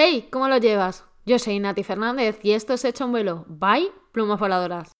Hey, ¿cómo lo llevas? Yo soy Nati Fernández y esto es Hecho un vuelo. Bye, plumas voladoras.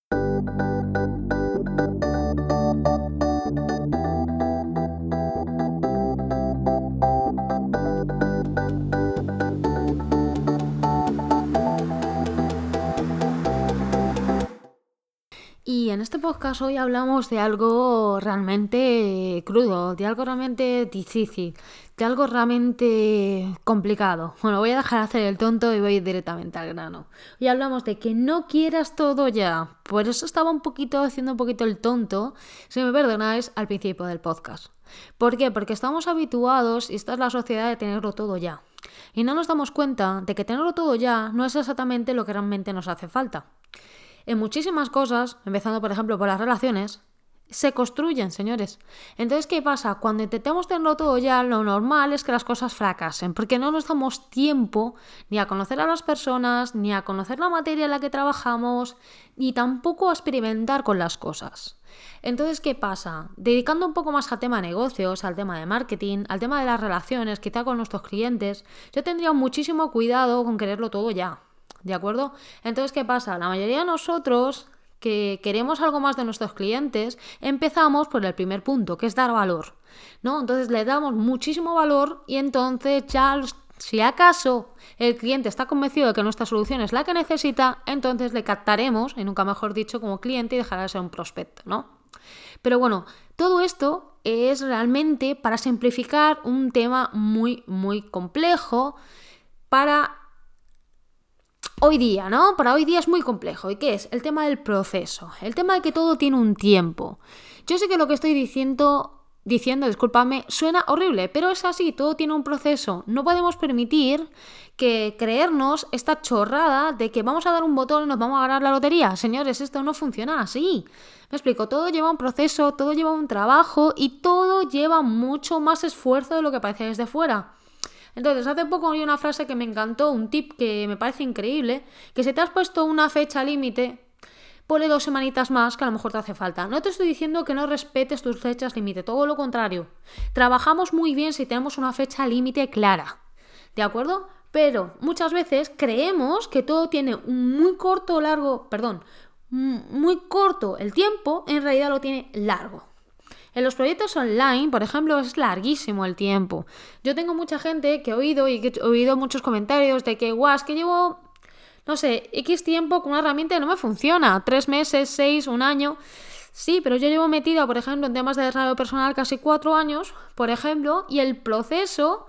Y en este podcast hoy hablamos de algo realmente crudo, de algo realmente difícil, de algo realmente complicado. Bueno, voy a dejar de hacer el tonto y voy ir directamente al grano. Hoy hablamos de que no quieras todo ya. Por eso estaba un poquito haciendo un poquito el tonto, si me perdonáis, al principio del podcast. ¿Por qué? Porque estamos habituados, y esta es la sociedad, de tenerlo todo ya. Y no nos damos cuenta de que tenerlo todo ya no es exactamente lo que realmente nos hace falta en muchísimas cosas, empezando por ejemplo por las relaciones, se construyen, señores. Entonces, ¿qué pasa? Cuando intentamos tenerlo todo ya, lo normal es que las cosas fracasen, porque no nos damos tiempo ni a conocer a las personas, ni a conocer la materia en la que trabajamos, ni tampoco a experimentar con las cosas. Entonces, ¿qué pasa? Dedicando un poco más al tema de negocios, al tema de marketing, al tema de las relaciones, quizá con nuestros clientes, yo tendría muchísimo cuidado con quererlo todo ya. ¿De acuerdo? Entonces, ¿qué pasa? La mayoría de nosotros que queremos algo más de nuestros clientes, empezamos por el primer punto, que es dar valor. ¿No? Entonces le damos muchísimo valor y entonces ya si acaso el cliente está convencido de que nuestra solución es la que necesita, entonces le captaremos, y nunca mejor dicho, como cliente y dejará de ser un prospecto, ¿no? Pero bueno, todo esto es realmente para simplificar un tema muy, muy complejo para hoy día, ¿no? Para hoy día es muy complejo. ¿Y qué es? El tema del proceso, el tema de que todo tiene un tiempo. Yo sé que lo que estoy diciendo, diciendo, discúlpame, suena horrible, pero es así, todo tiene un proceso. No podemos permitir que creernos esta chorrada de que vamos a dar un botón y nos vamos a ganar la lotería. Señores, esto no funciona así. Me explico, todo lleva un proceso, todo lleva un trabajo y todo lleva mucho más esfuerzo de lo que parece desde fuera. Entonces, hace poco oí una frase que me encantó, un tip que me parece increíble, que si te has puesto una fecha límite, ponle dos semanitas más que a lo mejor te hace falta. No te estoy diciendo que no respetes tus fechas límite, todo lo contrario. Trabajamos muy bien si tenemos una fecha límite clara. ¿De acuerdo? Pero muchas veces creemos que todo tiene un muy corto largo, perdón, muy corto el tiempo, en realidad lo tiene largo. En los proyectos online, por ejemplo, es larguísimo el tiempo. Yo tengo mucha gente que he oído y que he oído muchos comentarios de que, guau, es que llevo, no sé, X tiempo con una herramienta y no me funciona. Tres meses, seis, un año. Sí, pero yo llevo metida, por ejemplo, en temas de desarrollo personal casi cuatro años, por ejemplo, y el proceso,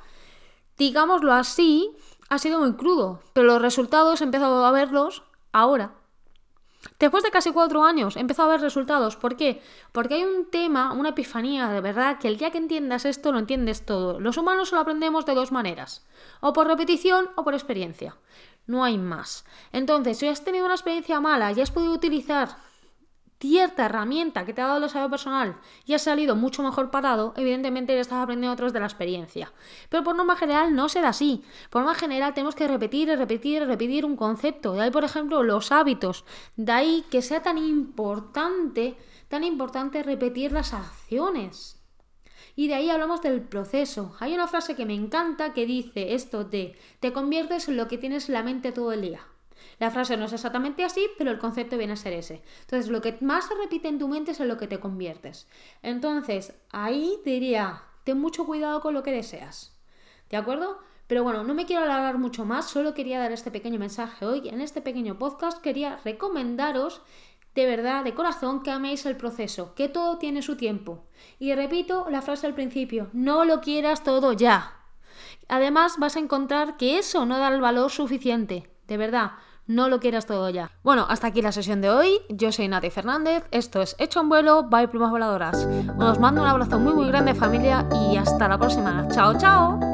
digámoslo así, ha sido muy crudo, pero los resultados he empezado a verlos ahora. Después de casi cuatro años he empezado a ver resultados. ¿Por qué? Porque hay un tema, una epifanía de verdad, que el día que entiendas esto lo entiendes todo. Los humanos lo aprendemos de dos maneras. O por repetición o por experiencia. No hay más. Entonces, si has tenido una experiencia mala y has podido utilizar cierta herramienta que te ha dado el desarrollo personal y has salido mucho mejor parado, evidentemente ya estás aprendiendo otros de la experiencia. Pero por norma general no será así. Por norma general tenemos que repetir, repetir, repetir un concepto. De ahí, por ejemplo, los hábitos. De ahí que sea tan importante, tan importante repetir las acciones. Y de ahí hablamos del proceso. Hay una frase que me encanta que dice esto de te conviertes en lo que tienes en la mente todo el día. La frase no es exactamente así, pero el concepto viene a ser ese. Entonces, lo que más se repite en tu mente es en lo que te conviertes. Entonces, ahí diría, ten mucho cuidado con lo que deseas. ¿De acuerdo? Pero bueno, no me quiero alargar mucho más, solo quería dar este pequeño mensaje hoy. En este pequeño podcast quería recomendaros de verdad, de corazón, que améis el proceso, que todo tiene su tiempo. Y repito la frase al principio, no lo quieras todo ya. Además, vas a encontrar que eso no da el valor suficiente. De verdad, no lo quieras todo ya. Bueno, hasta aquí la sesión de hoy. Yo soy Nati Fernández, esto es Hecho en vuelo, bye plumas voladoras. Os mando un abrazo muy muy grande familia y hasta la próxima. Chao, chao.